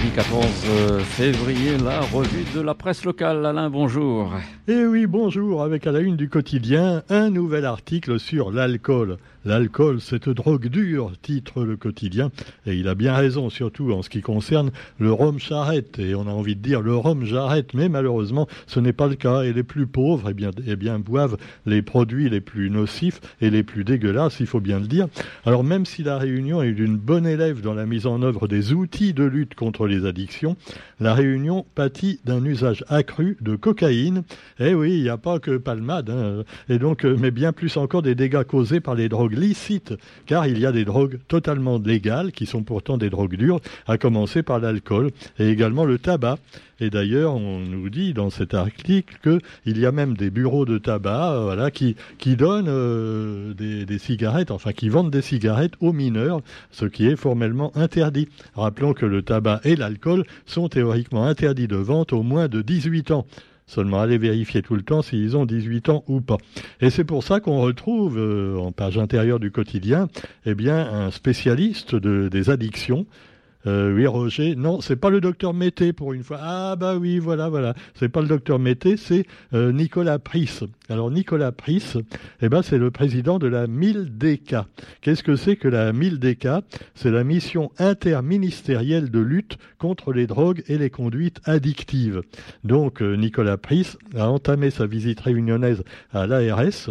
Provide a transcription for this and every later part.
mardi 14 euh, février, la revue de la presse locale. Alain, bonjour. Eh oui, bonjour. Avec à la une du quotidien, un nouvel article sur l'alcool. L'alcool, cette drogue dure, titre le quotidien. Et il a bien raison, surtout en ce qui concerne le rhum charrette. Et on a envie de dire le rhum jarrette, mais malheureusement, ce n'est pas le cas. Et les plus pauvres, eh bien, eh bien, boivent les produits les plus nocifs et les plus dégueulasses, il faut bien le dire. Alors, même si la Réunion est une bonne élève dans la mise en œuvre des outils de lutte contre les addictions, la Réunion pâtit d'un usage accru de cocaïne. Eh oui, il n'y a pas que palmade, hein. et donc, euh, mais bien plus encore des dégâts causés par les drogues licite, car il y a des drogues totalement légales qui sont pourtant des drogues dures, à commencer par l'alcool et également le tabac. Et d'ailleurs, on nous dit dans cet article qu'il y a même des bureaux de tabac euh, voilà, qui, qui donnent euh, des, des, cigarettes, enfin qui vendent des cigarettes aux mineurs, ce qui est formellement interdit. Rappelons que le tabac et l'alcool sont théoriquement interdits de vente au moins de 18 ans. Seulement, allez vérifier tout le temps s'ils ont 18 ans ou pas. Et c'est pour ça qu'on retrouve euh, en page intérieure du quotidien, eh bien, un spécialiste de, des addictions euh, oui, Roger. Non, c'est pas le docteur Mété pour une fois. Ah bah oui, voilà, voilà. C'est pas le docteur Mété, c'est euh, Nicolas Pris. Alors Nicolas Pris, eh ben c'est le président de la MILDK. Qu'est-ce que c'est que la MILDK C'est la mission interministérielle de lutte contre les drogues et les conduites addictives. Donc euh, Nicolas Pris a entamé sa visite réunionnaise à l'ARS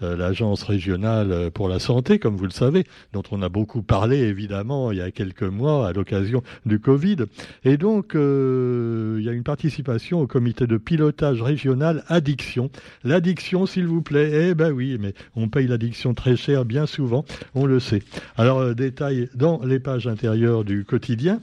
l'agence régionale euh, pour la santé, comme vous le savez, dont on a beaucoup parlé évidemment il y a quelques mois à l'occasion du Covid. Et donc, euh, il y a une participation au comité de pilotage régional addiction. L'addiction, s'il vous plaît, eh ben oui, mais on paye l'addiction très cher bien souvent, on le sait. Alors, détail dans les pages intérieures du quotidien.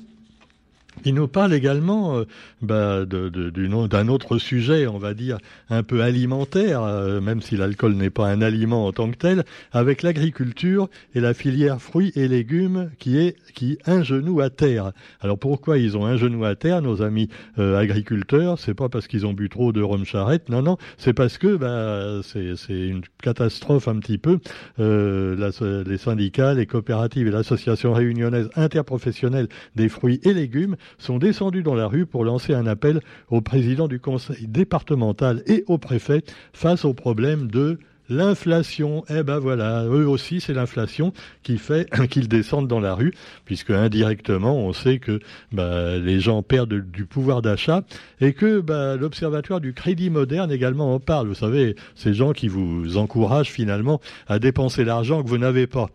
Il nous parle également euh, bah, d'un autre sujet, on va dire, un peu alimentaire, euh, même si l'alcool n'est pas un aliment en tant que tel, avec l'agriculture et la filière fruits et légumes qui est qui un genou à terre. Alors pourquoi ils ont un genou à terre, nos amis euh, agriculteurs? C'est pas parce qu'ils ont bu trop de rhum charrette, non, non, c'est parce que bah, c'est une catastrophe un petit peu. les syndicats, les coopératives et l'association réunionnaise interprofessionnelle des fruits et légumes sont descendus dans la rue pour lancer un appel au président du conseil départemental et au préfet face au problème de L'inflation, eh ben voilà, eux aussi c'est l'inflation qui fait qu'ils descendent dans la rue, puisque indirectement on sait que bah, les gens perdent du pouvoir d'achat et que bah, l'Observatoire du Crédit Moderne également en parle. Vous savez, ces gens qui vous encouragent finalement à dépenser l'argent que vous n'avez pas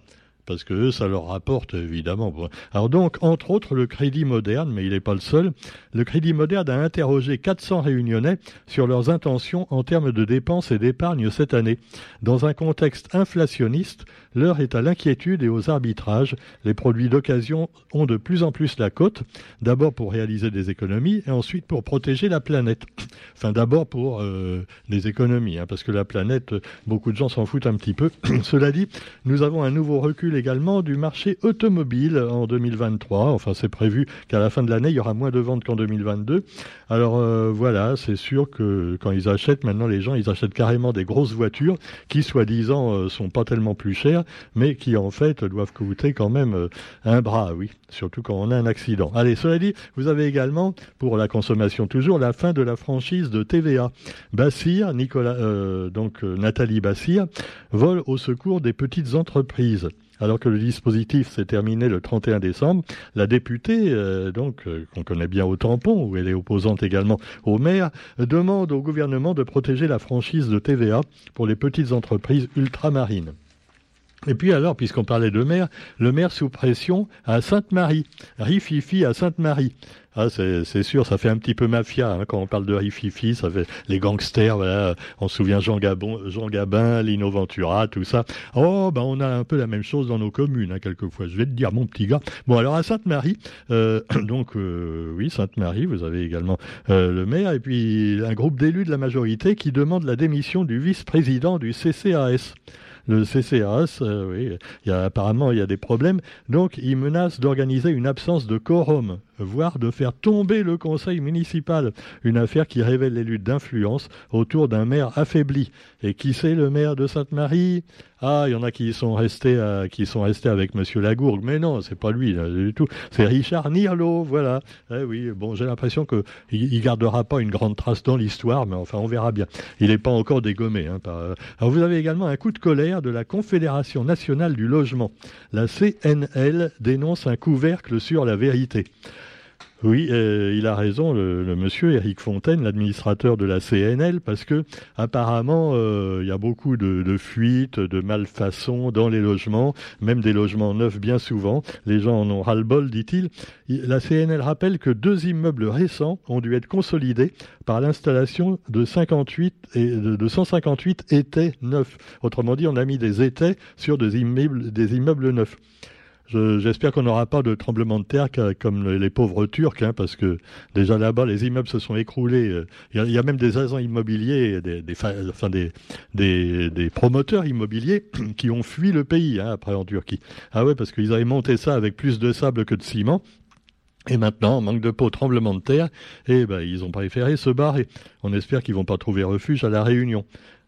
parce que ça leur rapporte évidemment. Alors donc, entre autres, le Crédit Moderne, mais il n'est pas le seul, le Crédit Moderne a interrogé 400 réunionnais sur leurs intentions en termes de dépenses et d'épargne cette année. Dans un contexte inflationniste, l'heure est à l'inquiétude et aux arbitrages. Les produits d'occasion ont de plus en plus la cote, d'abord pour réaliser des économies et ensuite pour protéger la planète. Enfin, d'abord pour euh, des économies, hein, parce que la planète, beaucoup de gens s'en foutent un petit peu. Cela dit, nous avons un nouveau recul également du marché automobile en 2023. Enfin, c'est prévu qu'à la fin de l'année, il y aura moins de ventes qu'en 2022. Alors euh, voilà, c'est sûr que quand ils achètent, maintenant les gens, ils achètent carrément des grosses voitures qui, soi-disant, euh, sont pas tellement plus chères, mais qui en fait doivent coûter quand même euh, un bras, oui, surtout quand on a un accident. Allez, cela dit, vous avez également, pour la consommation toujours, la fin de la franchise de TVA. Bassir, Nicolas, donc Nathalie Bassir, vole au secours des petites entreprises alors que le dispositif s'est terminé le 31 décembre, la députée, euh, donc euh, qu'on connaît bien au tampon, où elle est opposante également au maire, demande au gouvernement de protéger la franchise de TVA pour les petites entreprises ultramarines. Et puis alors, puisqu'on parlait de maire, le maire sous pression à Sainte-Marie, Rififi à Sainte-Marie. Ah, c'est sûr, ça fait un petit peu mafia hein, quand on parle de Rififi, ça fait les gangsters, voilà. On se souvient Jean, Gabon, Jean Gabin, Lino Ventura, tout ça. Oh, ben on a un peu la même chose dans nos communes, hein, quelquefois. Je vais te dire, mon petit gars. Bon, alors à Sainte-Marie, euh, donc euh, oui, Sainte-Marie, vous avez également euh, le maire et puis un groupe d'élus de la majorité qui demande la démission du vice-président du CCAS le CCAS, euh, oui, y a, apparemment il y a des problèmes. Donc il menace d'organiser une absence de quorum, voire de faire tomber le conseil municipal. Une affaire qui révèle les luttes d'influence autour d'un maire affaibli. Et qui c'est le maire de Sainte-Marie? Ah, il y en a qui sont restés, qui sont restés avec Monsieur Lagourgue, mais non, c'est pas lui du tout. C'est Richard Nirlo, voilà. Eh oui, bon, j'ai l'impression que il, gardera pas une grande trace dans l'histoire, mais enfin, on verra bien. Il n'est pas encore dégommé. Hein, Alors, vous avez également un coup de colère de la Confédération nationale du logement. La CNL dénonce un couvercle sur la vérité. Oui, euh, il a raison, le, monsieur Éric Fontaine, l'administrateur de la CNL, parce que apparemment euh, il y a beaucoup de, fuites, de malfaçons dans les logements, même des logements neufs bien souvent. Les gens en ont ras-le-bol, dit-il. La CNL rappelle que deux immeubles récents ont dû être consolidés par l'installation de 58 et de 158 étais neufs. Autrement dit, on a mis des étais sur des immeubles, des immeubles neufs. J'espère qu'on n'aura pas de tremblement de terre comme les pauvres Turcs, hein, parce que déjà là-bas, les immeubles se sont écroulés. Il y, a même des agents immobiliers, des, promoteurs immobiliers qui ont fui le pays hein, après en Turquie. Ah ouais, parce qu'ils avaient monté ça avec plus de sable que de ciment. Et maintenant, manque de peau, tremblement de terre, et ben, ils ont préféré se barrer. On espère qu'ils vont pas trouver refuge à la Réunion.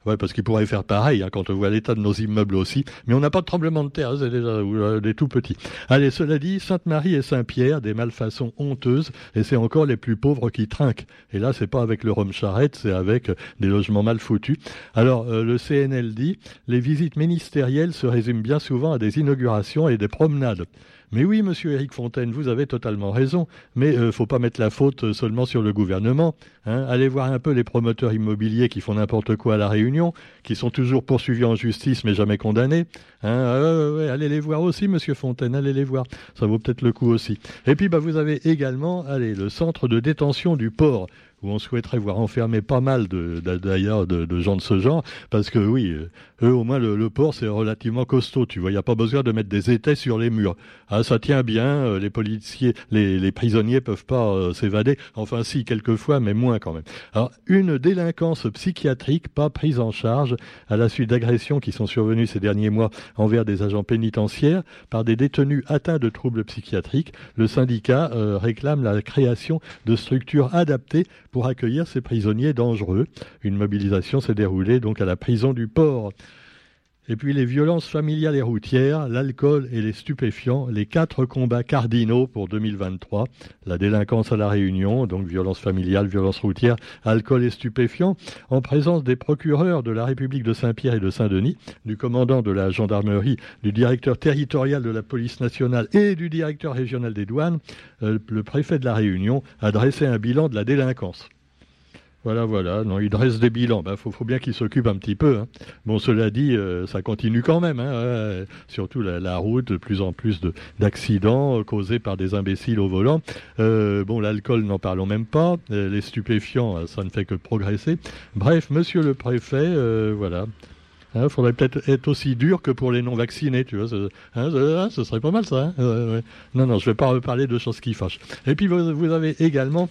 Ouais, parce qu'ils pourraient faire pareil hein, quand on voit l'état de nos immeubles aussi. Mais on n'a pas de tremblement de terre, c'est déjà euh, des tout petits. Allez, cela dit, Sainte-Marie et Saint-Pierre, des malfaçons honteuses, et c'est encore les plus pauvres qui trinquent. Et là, c'est pas avec le rhum charrette, c'est avec euh, des logements mal foutus. Alors, euh, le CNL dit, les visites ministérielles se résument bien souvent à des inaugurations et des promenades. Mais oui, monsieur Éric Fontaine, vous avez totalement raison, mais ne euh, faut pas mettre la faute euh, seulement sur le gouvernement. Hein. Allez voir un peu les promoteurs immobiliers qui font n'importe quoi à la Réunion, qui sont toujours poursuivis en justice mais jamais condamnés. Hein. allez les voir aussi, monsieur Fontaine, allez les voir. Ça vaut peut-être le coup aussi. Et puis, bah, vous avez également, allez, le centre de détention du port où on souhaiterait voir enfermer pas mal d'ailleurs de, de, gens de ce genre, parce que oui, euh, eux au moins le, port c'est relativement costaud, tu vois, il n'y a pas besoin de mettre des étais sur les murs. Ah, ça tient bien, euh, les policiers, les, les prisonniers peuvent pas euh, s'évader, enfin si, quelquefois, mais moins quand même. Alors, une délinquance psychiatrique pas prise en charge à la suite d'agressions qui sont survenues ces derniers mois envers des agents pénitentiaires par des détenus atteints de troubles psychiatriques, le syndicat réclame la création de structures adaptées pour accueillir ces prisonniers dangereux. Une mobilisation s'est déroulée donc à la prison du port. Et puis les violences familiales et routières, l'alcool et les stupéfiants, les quatre combats cardinaux pour 2023. La délinquance à la Réunion, donc violence familiale, violence routière, alcool et stupéfiants, en présence des procureurs de la République de Saint-Pierre et de Saint-Denis, du commandant de la gendarmerie, du directeur territorial de la police nationale et du directeur régional des douanes, euh, le préfet de la Réunion a dressé un bilan de la délinquance. Voilà, voilà. Non, il dresse des bilans. Il ben, faut, bien qu'il s'occupe un petit peu. Hein. Bon, cela dit, euh, ça continue quand même. Hein, surtout la, route, de plus en plus d'accidents euh, causés par des imbéciles au volant. Euh, bon, l'alcool, n'en parlons même pas. les stupéfiants, ça ne fait que progresser. Bref, monsieur le préfet, voilà. Il hein, faudrait peut-être être aussi dur que pour les non-vaccinés, tu vois. ce serait pas mal, ça. non, non, je ne vais pas reparler de choses qui fâchent. Et puis, vous avez également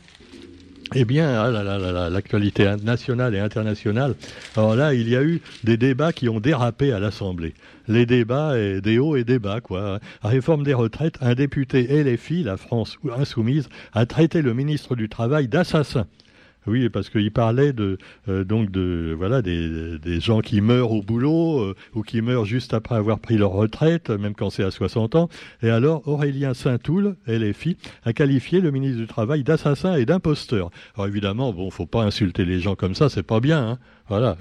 eh bien, ah l'actualité nationale et internationale. Alors là, il y a eu des débats qui ont dérapé à l'Assemblée. Les débats, des hauts et des bas, quoi. Réforme des retraites, un député filles, la France insoumise, a traité le ministre du Travail d'assassin. Oui, parce qu'il parlait de euh, donc de voilà des, des, gens qui meurent au boulot euh, ou qui meurent juste après avoir pris leur retraite, même quand c'est à 60 ans. Et alors Aurélien Saint-Toul, LFI, a qualifié le ministre du Travail d'assassin et d'imposteur. Alors évidemment, bon, faut pas insulter les gens comme ça, c'est pas bien. Hein voilà.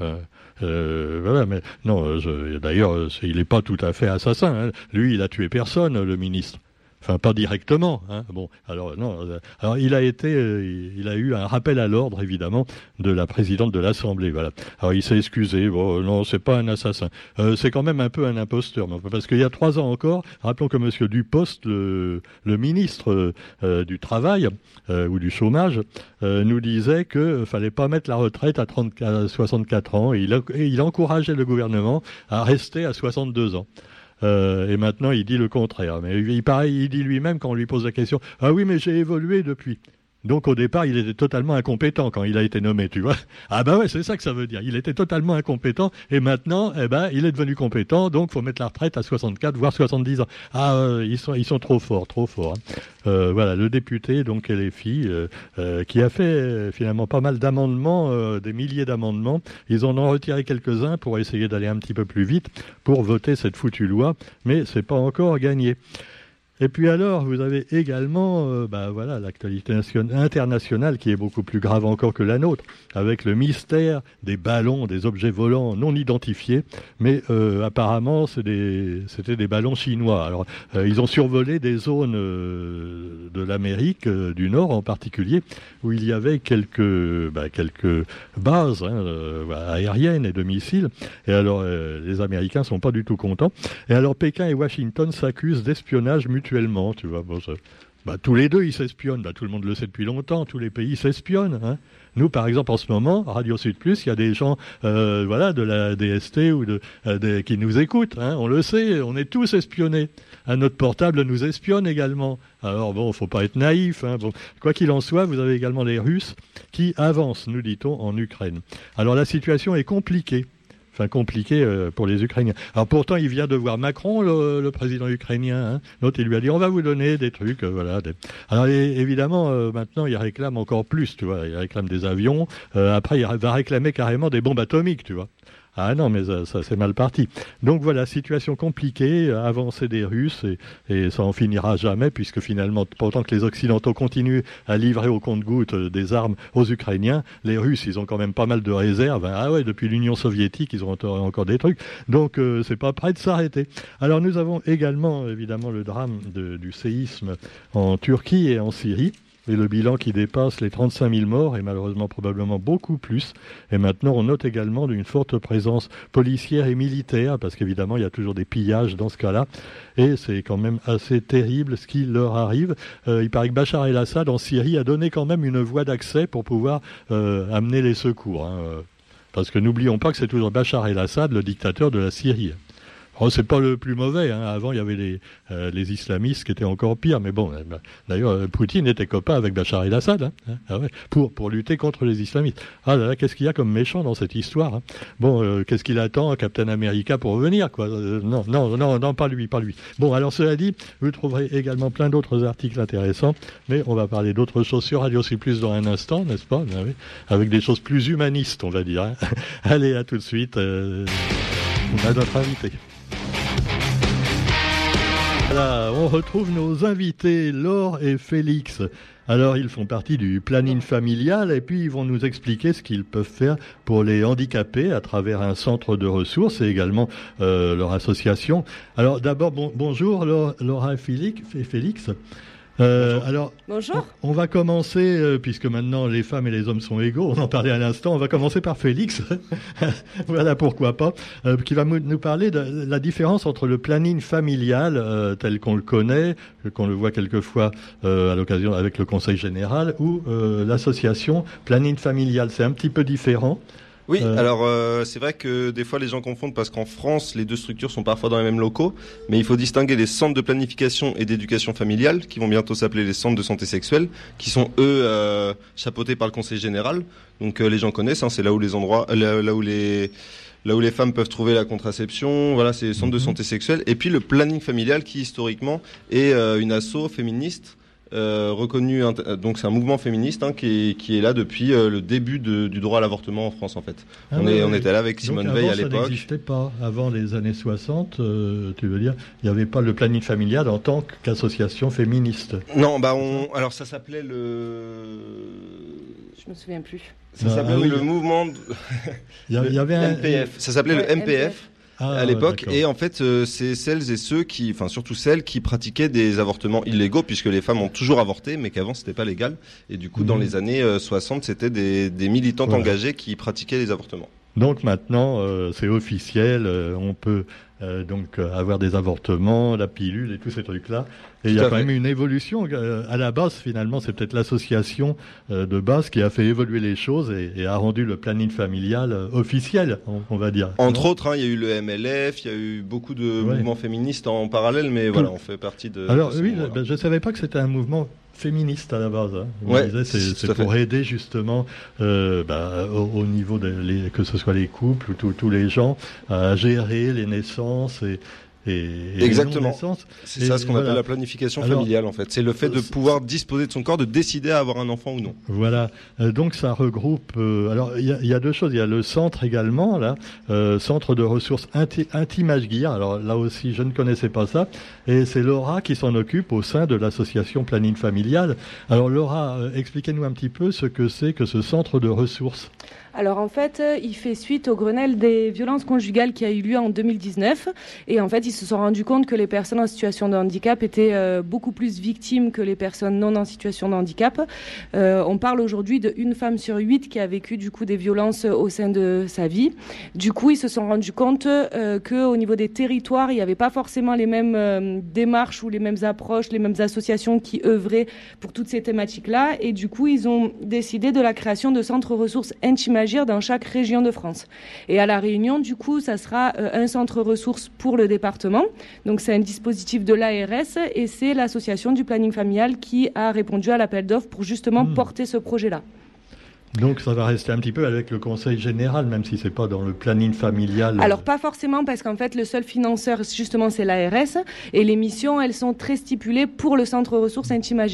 Euh, voilà, mais non, d'ailleurs, il n'est pas tout à fait assassin. Hein. Lui, il a tué personne, le ministre. Enfin, pas directement. Hein. Bon, alors non. Euh, alors il a été, euh, il a eu un rappel à l'ordre évidemment de la présidente de l'Assemblée. Voilà. Alors il s'est excusé. Bon, non, c'est pas un assassin. Euh, c'est quand même un peu un imposteur, parce qu'il y a trois ans encore, rappelons que Monsieur Dupost, le, le ministre du travail ou du chômage, nous disait que fallait pas mettre la retraite à, 30, à 64 ans. Et il, et il encourageait le gouvernement à rester à 62 ans. Euh, et maintenant, il dit le contraire. Mais il, pareil, il dit lui-même quand on lui pose la question Ah oui, mais j'ai évolué depuis. Donc au départ, il était totalement incompétent quand il a été nommé, tu vois. Ah bah ouais, c'est ça que ça veut dire. Il était totalement incompétent et maintenant, eh ben, il est devenu compétent. Donc faut mettre la retraite à 64 voire 70 ans. Ah, euh, ils sont ils sont trop forts, trop forts. Hein. Euh, voilà, le député donc les filles euh, qui a fait finalement pas mal d'amendements, des milliers d'amendements. Ils en ont retiré quelques-uns pour essayer d'aller un petit peu plus vite pour voter cette foutue loi, mais c'est pas encore gagné. Et puis alors, vous avez également euh, bah, voilà, l'actualité internationale qui est beaucoup plus grave encore que la nôtre, avec le mystère des ballons, des objets volants non identifiés, mais euh, apparemment c'était des, ballons chinois. Alors, euh, ils ont survolé des zones de l'Amérique du Nord en particulier, où il y avait quelques, bah, bases hein, aériennes et de missiles. Et alors, les Américains sont pas du tout contents. Et alors, Pékin et Washington s'accusent d'espionnage mutuel tu vois. bah, tous les deux, ils s'espionnent. Bah, tout le monde le sait depuis longtemps. Tous les pays s'espionnent. Hein. Nous, par exemple, en ce moment, Radio Sud Plus, il y a des gens, euh, de la DST ou euh, qui nous écoutent. Hein. On le sait, on est tous espionnés. Notre portable nous espionne également. Alors bon, faut pas être naïf. Hein. Quoi qu'il en soit, vous avez également les Russes qui avancent, nous dit-on, en Ukraine. Alors la situation est compliquée enfin compliqué euh, pour les Ukrainiens. Alors pourtant, il vient de voir Macron, le, président ukrainien. Hein. Il lui a dit on va vous donner des trucs, euh, voilà. Alors évidemment, euh, maintenant, il réclame encore plus, tu vois. Il réclame des avions. après, il va réclamer carrément des bombes atomiques, tu vois. Ah non, mais ça, c'est mal parti. Donc voilà, situation compliquée, avancée des Russes, et, ça en finira jamais, puisque finalement, pendant que les Occidentaux continuent à livrer au compte-gouttes des armes aux Ukrainiens, les Russes, ils ont quand même pas mal de réserves. Ah ouais, depuis l'Union soviétique, ils ont encore des trucs. Donc euh, c'est pas prêt de s'arrêter. Alors nous avons également, évidemment, le drame du séisme en Turquie et en Syrie et le bilan qui dépasse les 35 000 morts et malheureusement probablement beaucoup plus. Et maintenant, on note également une forte présence policière et militaire, parce qu'évidemment, il y a toujours des pillages dans ce cas-là. Et c'est quand même assez terrible ce qui leur arrive. Euh, il paraît que Bachar el-Assad en Syrie a donné quand même une voie d'accès pour pouvoir euh, amener les secours. Hein, parce que n'oublions pas que c'est toujours Bachar el-Assad, le dictateur de la Syrie. Oh, c'est pas le plus mauvais. Hein. Avant, il y avait les, euh, les islamistes qui étaient encore pires. Mais bon, euh, d'ailleurs, euh, Poutine était copain avec Bachar el-Assad hein. Hein, ah pour, pour lutter contre les islamistes. Ah là là, qu'est-ce qu'il y a comme méchant dans cette histoire Bon, qu'est-ce qu'il attend, Captain America, pour revenir quoi Non, non, non, non, pas lui, pas lui. Bon, alors cela dit, vous trouverez également plein d'autres articles intéressants. Mais on va parler d'autres choses sur Radio C+, dans un instant, n'est-ce pas? Avec des choses plus humanistes, on va dire. Allez, à tout de suite. on a notre invité. On retrouve nos invités, Laure et Félix. Alors, ils font partie du planning familial et puis ils vont nous expliquer ce qu'ils peuvent faire pour les handicapés à travers un centre de ressources et également euh, leur association. Alors, d'abord, bonjour Laura et Félix. Euh, alors, Bonjour. On, va commencer, euh, puisque maintenant les femmes et les hommes sont égaux, on en parlait à l'instant, on va commencer par Félix, voilà pourquoi pas, euh, qui va nous parler de la différence entre le planning familial tel qu'on le connaît, qu'on le voit quelquefois à l'occasion avec le Conseil général, ou l'association planning familial. C'est un petit peu différent. Oui, euh. alors euh, c'est vrai que des fois les gens confondent parce qu'en France les deux structures sont parfois dans les mêmes locaux, mais il faut distinguer les centres de planification et d'éducation familiale qui vont bientôt s'appeler les centres de santé sexuelle, qui sont eux euh, chapeautés par le Conseil général. Donc les gens connaissent, hein, c'est là où les endroits, là, où les là où les femmes peuvent trouver la contraception, voilà, c'est les centres de mhm. santé sexuelle. Et puis le planning familial qui historiquement est une asso féministe euh, reconnu, euh, donc c'est un mouvement féministe hein, qui, est, qui, est, là depuis euh, le début de, du droit à l'avortement en France en fait. Ah on, est, on était là avec Simone Veil à l'époque. Ça n'existait pas avant les années 60, tu veux dire, il n'y avait pas le planning familial en tant qu'association féministe. Non, bah on, alors ça s'appelait le. Je me souviens plus. Ça s'appelait ah le mouvement. il y avait un MPF. Ça s'appelait le MPF. Ah, à l'époque. Et en fait, euh, c'est celles et ceux qui, enfin surtout celles qui pratiquaient des avortements illégaux, puisque les femmes ont toujours avorté, mais qu'avant c'était pas légal. Et du coup, dans mhm. les années 60, euh, c'était des, des militantes engagées qui pratiquaient les avortements. Donc maintenant, euh, c'est officiel, on peut euh, donc euh, avoir des avortements, la pilule et tous ces trucs-là. Et il y a quand même une évolution. Euh, à la base, finalement, c'est peut-être l'association de base qui a fait évoluer les choses et, a rendu le planning familial officiel, on, va dire. Entre autres, hein, il y a eu le MLF, il y a eu beaucoup de mouvements féministes en parallèle, mais voilà, on fait partie de. Alors oui, je ne savais pas que c'était un mouvement féministe à la base. Hein. c'est pour aider justement euh, bah, au, niveau de que ce soit les couples ou tous les gens à gérer les naissances et, Exactement. C'est ça ce qu'on appelle la planification familiale en fait. C'est le fait de pouvoir disposer de son corps, de décider à avoir un enfant ou non. Voilà. Euh, donc ça regroupe. Euh, alors il y, a deux choses. Il y a le centre également là, euh, centre de ressources inti Intimage Gear. Alors là aussi je ne connaissais pas ça. Et c'est Laura qui s'en occupe au sein de l'association Planning Familial. Alors Laura, expliquez-nous un petit peu ce que c'est que ce centre de ressources. Alors en fait, euh, il fait suite au Grenelle des violences conjugales qui a eu lieu en 2019. Et en fait, ils se sont rendus compte que les personnes en situation de handicap étaient euh, beaucoup plus victimes que les personnes non en situation de handicap. Euh, on parle aujourd'hui d'une femme sur huit qui a vécu du coup des violences au sein de sa vie. Du coup, ils se sont rendus compte euh, qu'au niveau des territoires, il n'y avait pas forcément les mêmes démarches ou les mêmes approches, les mêmes associations qui œuvraient pour toutes ces thématiques-là. Et du coup, ils ont décidé de la création de centres ressources intimes agir dans chaque région de France. Et à La Réunion, du coup, ça sera euh, un centre ressources pour le département. Donc c'est un dispositif de l'ARS et c'est l'association du planning familial qui a répondu à l'appel d'offres pour justement hmm. porter ce projet-là. Donc ça va rester un petit peu avec le conseil général, même si c'est pas dans le planning familial. Alors pas forcément, parce qu'en fait le seul financeur justement c'est l'ARS et les missions elles sont très stipulées pour le centre ressources Intime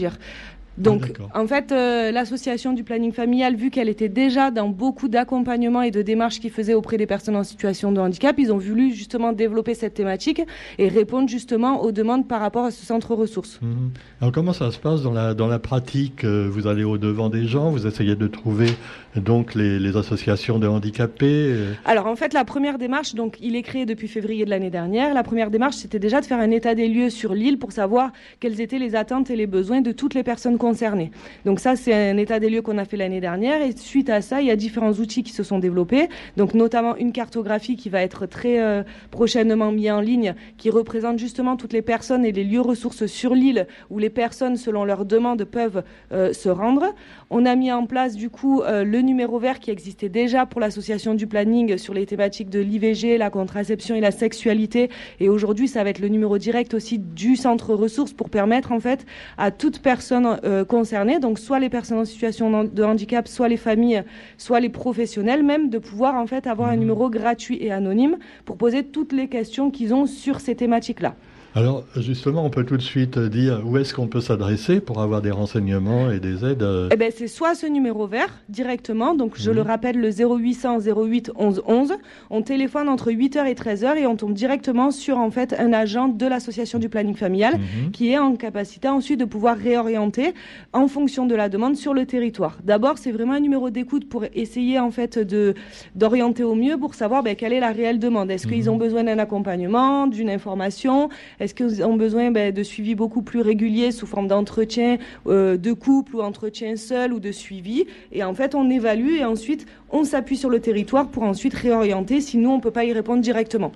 Agir. Donc, en fait, euh, l'association du planning familial, vu qu'elle était déjà dans beaucoup d'accompagnement et de démarches qu'ils faisaient auprès des personnes en situation de handicap, ils ont voulu justement développer cette thématique et répondre justement aux demandes par rapport à ce centre ressources. Mhm. Alors, comment ça se passe dans la, dans la pratique euh, Vous allez au-devant des gens, vous essayez de trouver donc les, associations de handicapés euh? Alors, en fait, la première démarche, donc, il est créé depuis février de l'année dernière. La première démarche, c'était déjà de faire un état des lieux sur l'île pour savoir quelles étaient les attentes et les besoins de toutes les personnes concernés. Donc ça, c'est un état des lieux qu'on a fait l'année dernière. Et suite à ça, il y a différents outils qui se sont développés. Donc notamment une cartographie qui va être très euh, prochainement mise en ligne, qui représente justement toutes les personnes et les lieux ressources sur l'île où les personnes, selon leurs demandes, peuvent euh, se rendre. On a mis en place du coup euh, le numéro vert qui existait déjà pour l'association du planning sur les thématiques de l'IVG, la contraception et la sexualité. Et aujourd'hui, ça va être le numéro direct aussi du centre ressources pour permettre en fait à toute personne concernés, donc soit les personnes en situation de handicap, soit les familles, soit les professionnels même, de pouvoir en fait avoir un mmh. numéro gratuit et anonyme pour poser toutes les questions qu'ils ont sur ces thématiques-là. Alors justement, on peut tout de suite dire où est-ce qu'on peut s'adresser pour avoir des renseignements et des aides euh Eh ben, c'est soit ce numéro vert directement, donc je le rappelle le 0800 08 11 11. On téléphone entre 8h et 13h et on tombe directement sur en fait un agent de l'association du planning familial mhm. qui est en capacité ensuite de pouvoir réorienter en fonction de la demande sur le territoire. D'abord, c'est vraiment un numéro d'écoute pour essayer en fait de d'orienter au mieux pour savoir ben, quelle est la réelle demande. Est-ce qu'ils mhm. ont besoin d'un accompagnement, d'une information? Est-ce qu'ils ont besoin ben, de suivi beaucoup plus régulier sous forme d'entretien euh, de couple ou entretien seul ou de suivi? Et en fait, on évalue et ensuite on s'appuie sur le territoire pour ensuite réorienter si nous, on ne peut pas y répondre directement.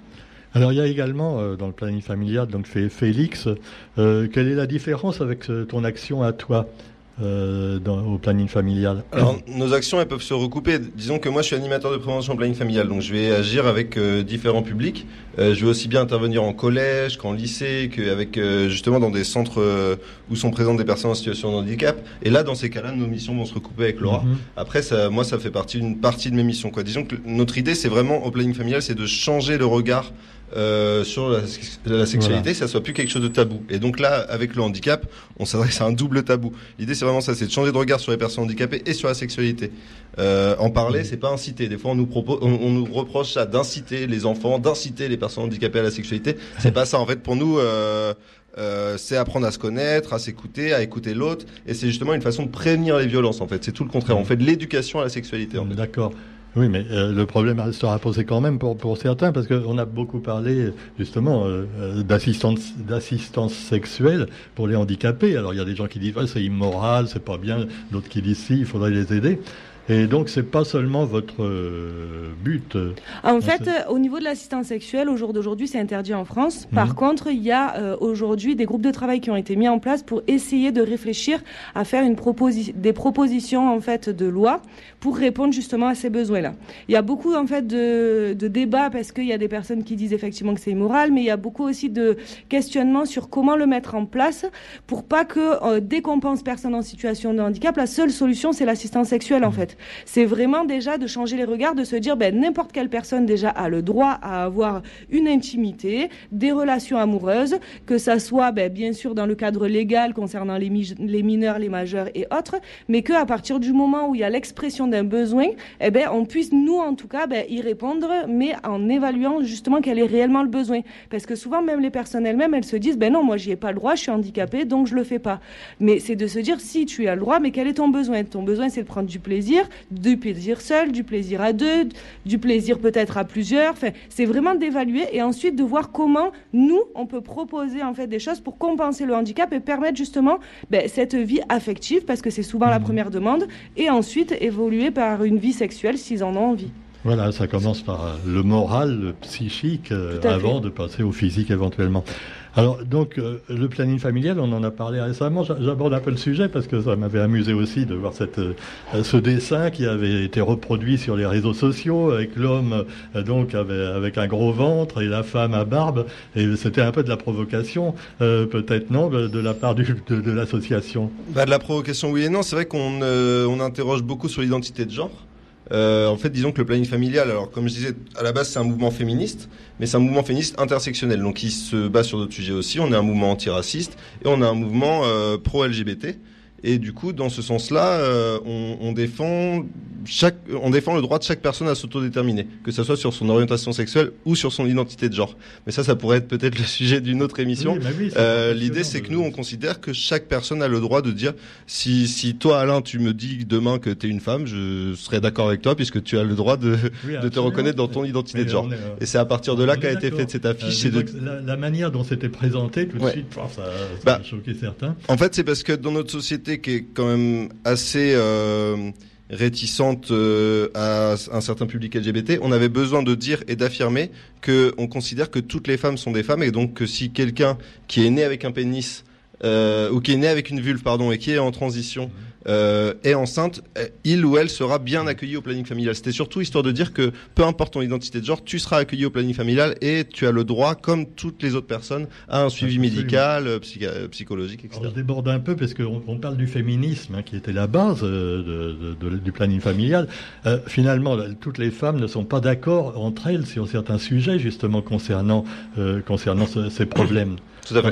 Alors il y a également euh, dans le planning familial, donc Félix, euh, quelle est la différence avec ton action à toi euh, dans, au planning familial? Alors, nos actions, elles peuvent se recouper. Disons que moi, je suis animateur de prévention planning familial, donc je vais agir avec euh, différents publics. Euh, je vais aussi bien intervenir en collège qu'en lycée, qu'avec euh, justement dans des centres euh, où sont présentes des personnes en situation de handicap. Et là, dans ces cas-là, nos missions vont se recouper avec Laura. Mhm. Après, ça, moi, ça fait partie d'une partie de mes missions. Quoi. Disons que notre idée, c'est vraiment au planning familial, c'est de changer le regard euh, sur la, la sexualité, ça soit plus quelque chose de tabou. Et donc là, avec le handicap, on s'adresse à un double tabou. L'idée, c'est vraiment ça, c'est de changer de regard sur les personnes handicapées et sur la sexualité. Euh, en parler, c'est pas inciter. Des fois, on nous propose, on, nous reproche ça d'inciter les enfants, d'inciter les personnes handicapées à la sexualité. C'est pas ça. En fait, pour nous. Euh, euh, c'est apprendre à se connaître, à s'écouter, à écouter l'autre, et c'est justement une façon de prévenir les violences. En fait, c'est tout le contraire. On fait de l'éducation à la sexualité. D'accord. Oui, mais euh, le problème sera posé quand même pour, pour certains, parce qu'on a beaucoup parlé justement euh, euh, d'assistance, d'assistance sexuelle pour les handicapés. Alors il y a des gens qui disent ouais, c'est immoral, c'est pas bien, d'autres qui disent si, il faudrait les aider. Et donc, c'est pas seulement votre euh, but. En fait, au niveau de l'assistance sexuelle, au jour d'aujourd'hui, c'est interdit en France. Par mhm. contre, il y a aujourd'hui des groupes de travail qui ont été mis en place pour essayer de réfléchir à faire une des propositions en fait de loi pour répondre justement à ces besoins-là. Il y a beaucoup en fait de, de débats parce qu'il y a des personnes qui disent effectivement que c'est immoral, mais il y a beaucoup aussi de questionnements sur comment le mettre en place pour pas que euh, dès qu'on pense personne en situation de handicap, la seule solution c'est l'assistance sexuelle en mmh. fait. C'est vraiment déjà de changer les regards, de se dire ben n'importe quelle personne déjà a le droit à avoir une intimité, des relations amoureuses, que ça soit ben, bien sûr dans le cadre légal concernant les, mineurs, les majeurs et autres, mais que à partir du moment où il y a l'expression d'un besoin, eh ben on puisse nous en tout cas ben, y répondre, mais en évaluant justement quel est réellement le besoin. Parce que souvent même les personnes elles-mêmes, elles se disent ben non, moi j'y ai pas le droit, je suis handicapée, donc je le fais pas. Mais c'est de se dire si tu as le droit, mais quel est ton besoin? Ton besoin c'est de prendre du plaisir, du plaisir seul, du plaisir à deux, du plaisir peut-être à plusieurs. Enfin, c'est vraiment d'évaluer et ensuite de voir comment nous on peut proposer en fait des choses pour compenser le handicap et permettre justement ben, cette vie affective parce que c'est souvent la mmh. première demande et ensuite évoluer par une vie sexuelle s'ils en ont envie. Voilà, ça commence par euh, le moral, le psychique, euh, avant de passer au physique éventuellement. Alors, donc, euh, le planning familial, on en a parlé récemment. J'aborde un peu le sujet parce que ça m'avait amusé aussi de voir cette, ce dessin qui avait été reproduit sur les réseaux sociaux avec l'homme, donc, avec, un gros ventre et la femme à barbe. Et c'était un peu de la provocation, peut-être non, de, la part de, l'association? Bah, de la provocation, oui et non. C'est vrai qu'on on interroge beaucoup sur l'identité de genre. Euh, en fait, disons que le planning familial, alors comme je disais, à la base, c'est un mouvement féministe, mais c'est un mouvement féministe intersectionnel, donc il se base sur d'autres sujets aussi. On est un mouvement antiraciste et on a un mouvement euh, pro-LGBT. Et du coup, dans ce sens-là, euh, on, on, défend chaque, on défend le droit de chaque personne à s'autodéterminer, que ce soit sur son orientation sexuelle ou sur son identité de genre. Mais ça, ça pourrait être peut-être le sujet d'une autre émission. Bah euh, L'idée, c'est que nous, on considère que chaque personne a le droit de dire si, si toi, Alain, tu me dis demain que tu es une femme, je serais d'accord avec toi puisque tu as le droit de, de te reconnaître dans ton identité de genre. Euh, Et c'est à partir de là qu'a été faite cette affiche. La, la, manière dont c'était présenté tout de suite, ça, ça bah, a choqué certains. En fait, c'est parce que dans notre société qui est quand même assez euh, réticente euh, à un certain public LGBT, on avait besoin de dire et d'affirmer que on considère que toutes les femmes sont des femmes et donc que si quelqu'un qui est né avec un pénis euh, ou qui est né avec une vulve pardon et qui est en transition euh, est enceinte, euh, il ou elle sera bien accueilli au planning familial. C'était surtout histoire de dire que peu importe ton identité de genre, tu seras accueilli au planning familial et tu as le droit, comme toutes les autres personnes, à un suivi médical, euh, psychologique, etc. Alors, je déborde un peu parce qu'on on parle du féminisme, hein, qui était la base euh, de, de, du planning familial. Euh, finalement, toutes les femmes ne sont pas d'accord entre elles sur certains sujets, justement concernant concernant ces problèmes.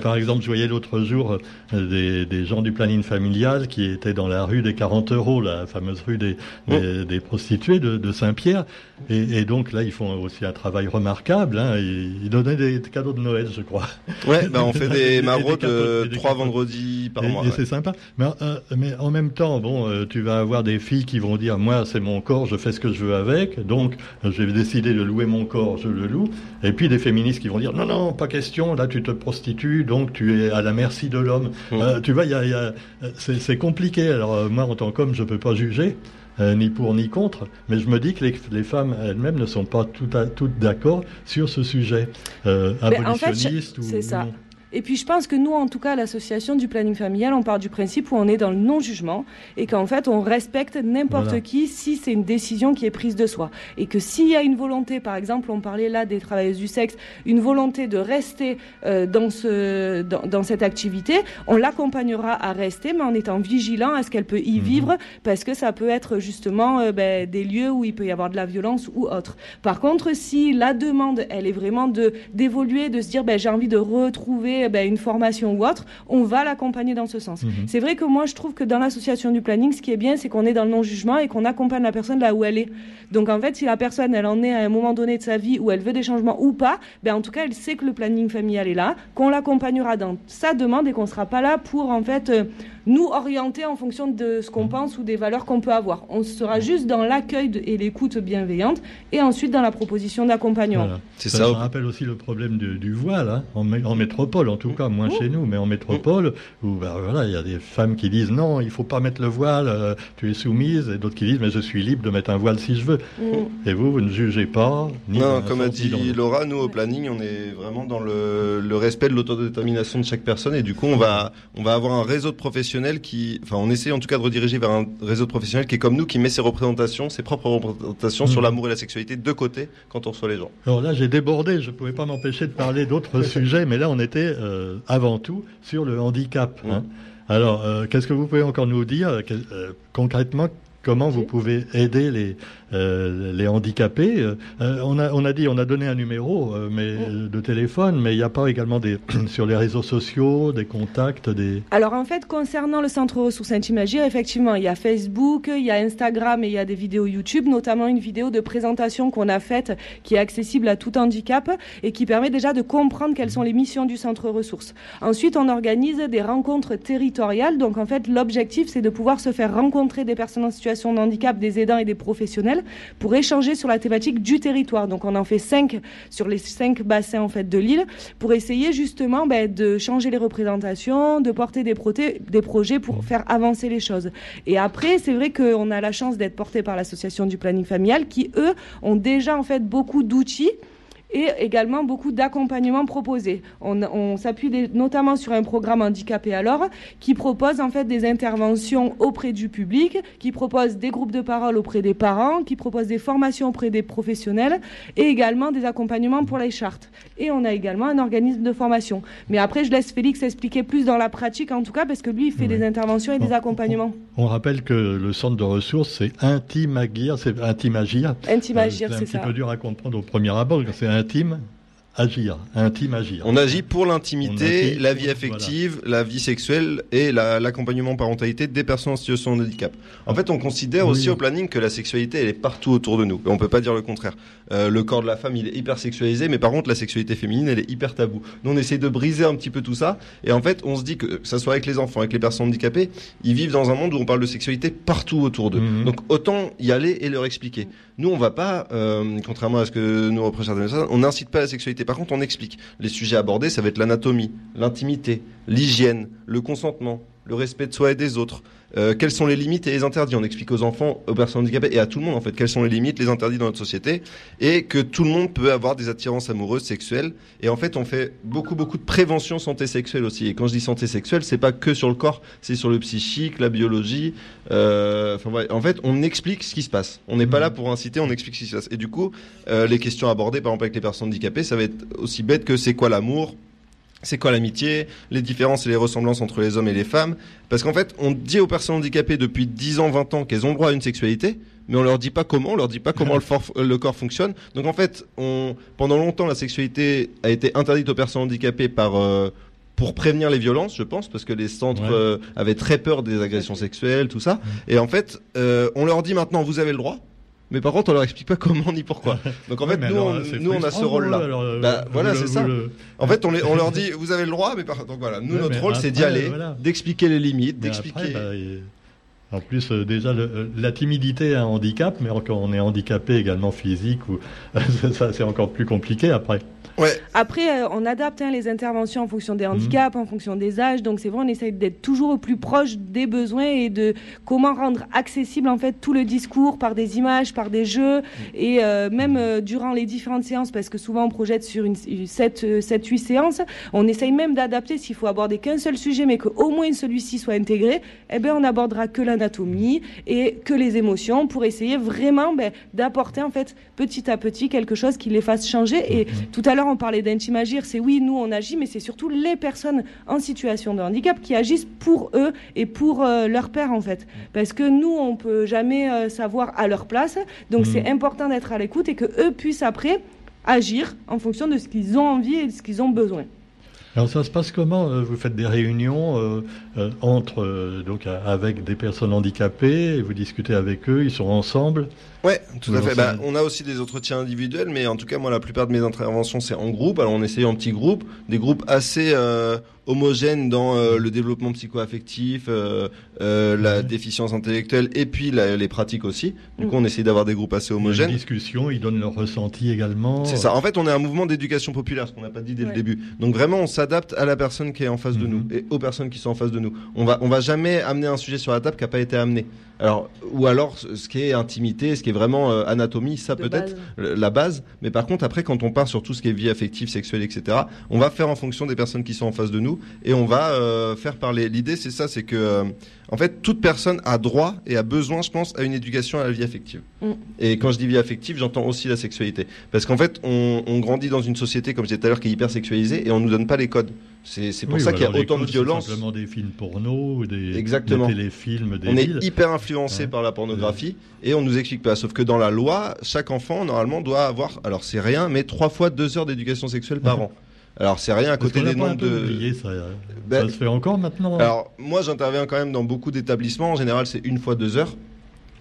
Par exemple, je voyais l'autre jour des, des gens du planning familial qui étaient dans la rue des 40 euros, la fameuse rue des, des, prostituées de, Saint-Pierre. Et, donc là, ils font aussi un travail remarquable. Hein. Ils, donnaient des cadeaux de Noël, je crois. Ouais, bah on fait des maraudes euh, trois vendredis par mois. Et c'est sympa. Mais, euh, mais, en même temps, bon, euh, tu vas avoir des filles qui vont dire, moi, c'est mon corps, je fais ce que je veux avec. Donc, je vais décider de louer mon corps, je le loue. Et puis des féministes qui vont dire, non, non, pas question. Là, tu te prostitues, donc tu es à la merci de l'homme. Mmh. tu vois, y a, y a, c'est compliqué. Alors, euh, moi, en tant qu'homme, je ne peux pas juger, euh, ni pour ni contre, mais je me dis que les, femmes elles-mêmes ne sont pas toutes d'accord sur ce sujet. Euh, abolitionniste ou. C'est ça. Et puis je pense que nous, en tout cas, l'association du planning familial, on part du principe où on est dans le non-jugement et qu'en fait, on respecte n'importe qui si c'est une décision qui est prise de soi. Et que s'il y a une volonté, par exemple, on parlait là des travailleuses du sexe, une volonté de rester euh, dans, ce, dans, dans, cette activité, on l'accompagnera à rester, mais en étant vigilant à ce qu'elle peut y mhm. vivre, parce que ça peut être justement euh, ben, des lieux où il peut y avoir de la violence ou autre. Par contre, si la demande, elle est vraiment de d'évoluer, de se dire, ben, j'ai envie de retrouver ben, une formation ou autre, on va l'accompagner dans ce sens. Mhm. C'est vrai que moi, je trouve que dans l'association du planning, ce qui est bien, c'est qu'on est dans le non-jugement et qu'on accompagne la personne là où elle est. Donc en fait, si la personne, elle en est à un moment donné de sa vie où elle veut des changements ou pas, ben, en tout cas, elle sait que le planning familial est là, qu'on l'accompagnera dans sa demande et qu'on ne sera pas là pour en fait... Euh, nous orienter en fonction de ce qu'on pense ou des valeurs qu'on peut avoir. On sera juste dans l'accueil et l'écoute bienveillante et ensuite dans la proposition d'accompagnement. C'est ça. Ça rappelle aussi le problème du, voile, hein, en, métropole en tout cas, moins chez nous, mais en métropole, où bah, voilà, il y a des femmes qui disent non, il faut pas mettre le voile, euh, tu es soumise, et d'autres qui disent mais je suis libre de mettre un voile si je veux. Et vous, vous ne jugez pas. non, comme a dit Laura, nous au planning, on est vraiment dans le, le respect de l'autodétermination de chaque personne, et du coup, on va, on va avoir un réseau de professionnels qui, enfin, on essaie en tout cas de rediriger vers un réseau de professionnels qui est comme nous, qui met ses représentations, ses propres représentations sur mm. l'amour et la sexualité de côté quand on reçoit les gens. Alors là, j'ai débordé, je ne pouvais pas m'empêcher de parler d'autres sujets, mais là, on était euh, avant tout sur le handicap. Hein. Mm. Alors, euh, qu'est-ce que vous pouvez encore nous dire euh, concrètement Comment vous pouvez aider les, euh, les handicapés. Euh, on, a, on a dit, on a donné un numéro euh, mais, de téléphone, mais il n'y a pas également des, sur les réseaux sociaux des contacts des... Alors en fait, concernant le Centre Ressources Intimagir, effectivement, il y a Facebook, il y a Instagram et il y a des vidéos YouTube, notamment une vidéo de présentation qu'on a faite qui est accessible à tout handicap et qui permet déjà de comprendre quelles sont les missions du Centre Ressources. Ensuite, on organise des rencontres territoriales. Donc en fait, l'objectif, c'est de pouvoir se faire rencontrer des personnes en situation de handicap, des aidants et des professionnels pour échanger sur la thématique du territoire. Donc on en fait cinq sur les cinq bassins en fait de l'île pour essayer justement ben, de changer les représentations, de porter des, des projets pour faire avancer les choses. Et après, c'est vrai qu'on a la chance d'être porté par l'association du planning familial qui eux ont déjà en fait beaucoup d'outils et également beaucoup d'accompagnement proposé. On, s'appuie notamment sur un programme handicapé alors qui propose en fait des interventions auprès du public, qui propose des groupes de parole auprès des parents, qui propose des formations auprès des professionnels et également des accompagnements pour les chartes. Et on a également un organisme de formation. Mais après, je laisse Félix expliquer plus dans la pratique en tout cas parce que lui, il fait des interventions et des accompagnements. On, rappelle que le centre de ressources, c'est Intimagir, c'est Intimagir. Intimagir, euh, c'est ça. C'est un petit peu dur à comprendre au premier abord, c'est intime agir, intime agir. On agit pour l'intimité, la vie affective, la vie sexuelle et l'accompagnement parentalité des personnes en situation de handicap. En fait, on considère aussi au planning que la sexualité, elle est partout autour de nous. On peut pas dire le contraire. Euh, le corps de la femme, il est hyper sexualisé, mais par contre, la sexualité féminine, elle est hyper taboue. Nous, on essaie de briser un petit peu tout ça. Et en fait, on se dit que, que ça soit avec les enfants, avec les personnes handicapées, ils vivent dans un monde où on parle de sexualité partout autour d'eux. Mhm. Donc, autant y aller et leur expliquer. Nous, on va pas, euh, contrairement à ce que nous personnes, on n'incite pas à la sexualité. Par contre, on explique. Les sujets abordés, ça va être l'anatomie, l'intimité, l'hygiène, le consentement, le respect de soi et des autres. Euh, quelles sont les limites et les interdits On explique aux enfants, aux personnes handicapées et à tout le monde en fait quelles sont les limites, les interdits dans notre société et que tout le monde peut avoir des attirances amoureuses, sexuelles. Et en fait, on fait beaucoup beaucoup de prévention santé sexuelle aussi. Et quand je dis santé sexuelle, c'est pas que sur le corps, c'est sur le psychique, la biologie. Euh, en fait, on explique ce qui se passe. On n'est pas mmh. là pour inciter, on explique ce qui se passe. Et du coup, euh, les questions abordées, par exemple avec les personnes handicapées, ça va être aussi bête que c'est quoi l'amour c'est quoi l'amitié, les différences et les ressemblances entre les hommes et les femmes? Parce qu'en fait, on dit aux personnes handicapées depuis 10 ans, 20 ans qu'elles ont droit à une sexualité, mais on leur dit pas comment, on leur dit pas comment le, corps fonctionne. Donc en fait, on, pendant longtemps, la sexualité a été interdite aux personnes handicapées par... Euh, pour prévenir les violences, je pense, parce que les centres euh, avaient très peur des agressions sexuelles, tout ça. Et en fait, euh, on leur dit maintenant, vous avez le droit, mais par contre on leur explique pas comment ni pourquoi. Donc en fait nous, on, nous on a ce rôle là. Euh, bah, voilà c'est ça. En fait on, les, on leur dit vous avez le droit mais par... donc voilà nous notre rôle c'est d'y aller, d'expliquer les limites, d'expliquer. Bah, en plus, euh, déjà, euh, la timidité est un handicap, mais quand on est handicapé également physique, ou, ça, c'est encore plus compliqué après. Après, euh, on adapte hein, les interventions en fonction des handicaps, en fonction des âges. Donc, c'est vrai, on essaye d'être toujours au plus proche des besoins et de comment rendre accessible en fait tout le discours par des images, par des jeux et euh, même euh, durant les différentes séances, parce que souvent on projette sur une, 7-8 séances, on essaye même d'adapter s'il faut aborder qu'un seul sujet, mais qu'au moins celui-ci soit intégré. Eh bien, on n'abordera que l'anatomie et que les émotions pour essayer vraiment ben, d'apporter en fait petit à petit quelque chose qui les fasse changer. Et tout à l'heure on parlait d'Intimagir, c'est oui, nous on agit, mais c'est surtout les personnes en situation de handicap qui agissent pour eux et pour euh, leur père en fait. Parce que nous, on peut jamais euh, savoir à leur place. Donc c'est mm. important d'être à l'écoute et que eux puissent après agir en fonction de ce qu'ils ont envie et de ce qu'ils ont besoin. Alors ça se passe comment euh, Vous faites des réunions entre donc avec des personnes handicapées, et vous discutez avec eux, ils sont ensemble? Ouais, tout à fait. Bah, on a aussi des entretiens individuels, mais en tout cas, moi, la plupart de mes interventions, c'est en groupe. Alors, on essaye en petits groupes, des groupes assez, euh, homogène dans euh, le développement psychoaffectif, euh, euh, la déficience intellectuelle et puis la- les pratiques aussi. Du coup, on essaie d'avoir des groupes assez a une homogènes. discussion, ils donnent leur ressenti également. C'est ça. En fait, on est un mouvement d'éducation populaire, ce qu'on n'a pas dit dès le début. Donc vraiment, on s'adapte à la personne qui est en face de nous et aux personnes qui sont en face de nous. On va, on va jamais amener un sujet sur la table qui n'a pas été amené. Alors, ou alors, ce qui est intimité, ce qui est vraiment euh, anatomie, ça peut-être la base. Mais par contre, après, quand on part sur tout ce qui est vie affective, sexuelle, etc., on va faire en fonction des personnes qui sont en face de nous et on va euh, faire parler. L'idée, c'est ça, c'est que, euh, en fait, toute personne a droit et a besoin, je pense, à une éducation à la vie affective. Mm. Et quand je dis vie affective, j'entends aussi la sexualité. Parce qu'en fait, on, on grandit dans une société, comme je disais tout à l'heure, qui est hyper sexualisée et on nous donne pas les codes. C'est pour Oui, ça qu'il y a autant de codes, c'est violence. simplement des films porno des, Exactement. des téléfilms, des On est hyper influencé par la pornographie et on nous explique pas. Sauf que dans la loi, chaque enfant normalement doit avoir, alors c'est rien, mais trois fois deux heures d'éducation sexuelle par an. Alors c'est rien à côté des nombres de. oublié ça. euh, Ben, ça se fait encore maintenant. hein Alors moi j'interviens quand même dans beaucoup d'établissements. En général c'est une fois deux heures.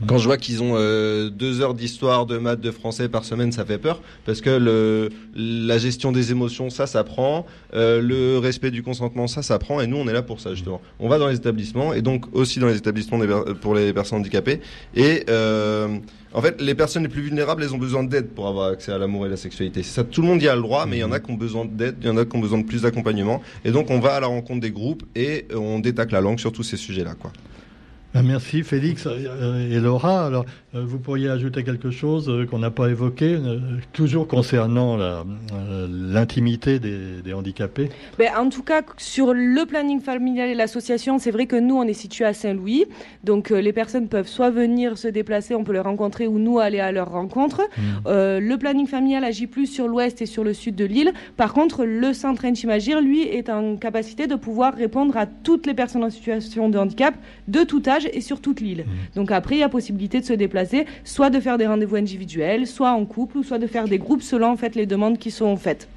Quand je vois qu'ils ont euh, deux heures d'histoire, de maths, de français par semaine, ça fait peur parce que le, la gestion des émotions, ça, ça prend. Euh, le respect du consentement, ça, ça prend. Et nous, on est là pour ça justement. On va dans les établissements et donc aussi dans les établissements per- pour les personnes handicapées. Et euh, en fait, les personnes les plus vulnérables, elles ont besoin d'aide pour avoir accès à l'amour et la sexualité. Ça. Tout le monde y a le droit, mais il y en a qui ont besoin d'aide, il y en a qui ont besoin de plus d'accompagnement. Et donc, on va à la rencontre des groupes et on détaque la langue sur tous ces sujets-là, quoi. Ben, Merci Félix et Laura. Alors, euh, vous pourriez ajouter quelque chose euh, qu'on n'a pas évoqué, euh, toujours concernant l'intimité des, des handicapés? Ben, en tout cas, sur le planning familial et l'association, c'est vrai que nous, on est situé à Saint-Louis. Donc, les personnes peuvent soit venir se déplacer, on peut les rencontrer, ou nous aller à leur rencontre. Euh, le planning familial agit plus sur l'ouest et sur le sud de l'île. Par contre, le centre Intimagir, lui, est en capacité de pouvoir répondre à toutes les personnes en situation de handicap, de tout âge et sur toute l'île. Donc après, il y a possibilité de se déplacer, soit de faire des rendez-vous individuels, soit en couple, ou soit de faire des groupes selon en fait les demandes qui sont faites.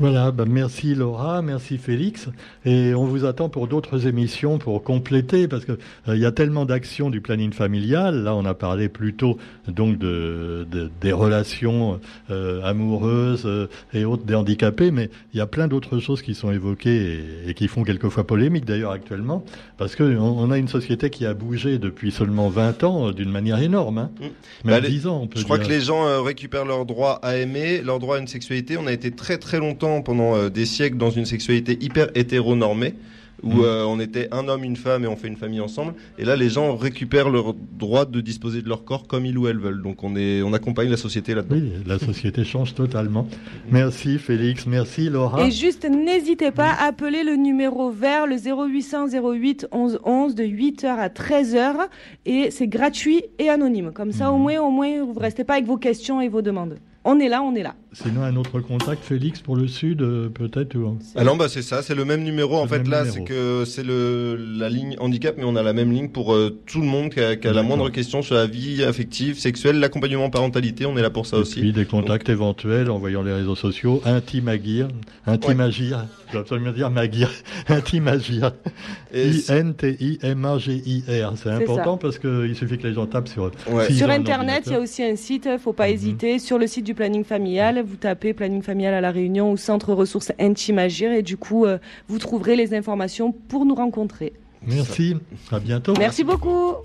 Voilà, ben, merci Laura, merci Félix. Et on vous attend pour d'autres émissions pour compléter, parce que euh, il y a tellement d'actions du planning familial. Là, on a parlé plutôt donc de, de- des relations euh, amoureuses euh, et autres des handicapés, mais il y a plein d'autres choses qui sont évoquées et, et qui font quelquefois polémique d'ailleurs actuellement, parce que on, a une société qui a bougé depuis seulement 20 ans euh, d'une manière énorme, hein. Mm. même Bah, les- 10 ans on peut Je crois que les gens euh, récupèrent leur droit à aimer, leur droit à une sexualité. On a été très très longtemps, pendant euh, des siècles, dans une sexualité hyper hétéronormée, où Mm. euh, on était un homme, une femme et on fait une famille ensemble. Et là, les gens récupèrent leur droit de disposer de leur corps comme ils ou elles veulent. Donc on, est, on accompagne la société là-dedans. Oui, la société change totalement. Merci Félix, merci Laura. Et juste, n'hésitez pas à appeler le numéro vert, le 0800 08 11 11 de 8h à 13h. Et c'est gratuit et anonyme. Comme ça, au Mhm. moins, au moins, vous ne restez pas avec vos questions et vos demandes. On est là, on est là. Sinon, un autre contact, Félix, pour le Sud, euh, peut-être ou- Ah non, bah c'est ça, c'est le même numéro. En fait, là, c'est que c'est le la ligne handicap, mais on a la même ligne pour euh, tout le monde qui a, qui a la moindre question sur la vie affective, sexuelle, l'accompagnement parentalité. On est là pour ça Et aussi. puis des contacts éventuels en voyant les réseaux sociaux. Intimagir. Intimagir. Je dois absolument dire Magir. Intimagir. I-N-T-I-M-A-G-I-R. C'est important parce qu'il suffit que les gens tapent sur. Ouais. Sur Internet, il y a aussi un site, il ne faut pas Mhm. hésiter. Sur le site du planning familial, vous tapez planning familial à La Réunion ou centre ressources intime agir et du coup, euh, vous trouverez les informations pour nous rencontrer. Merci. À bientôt. Merci beaucoup.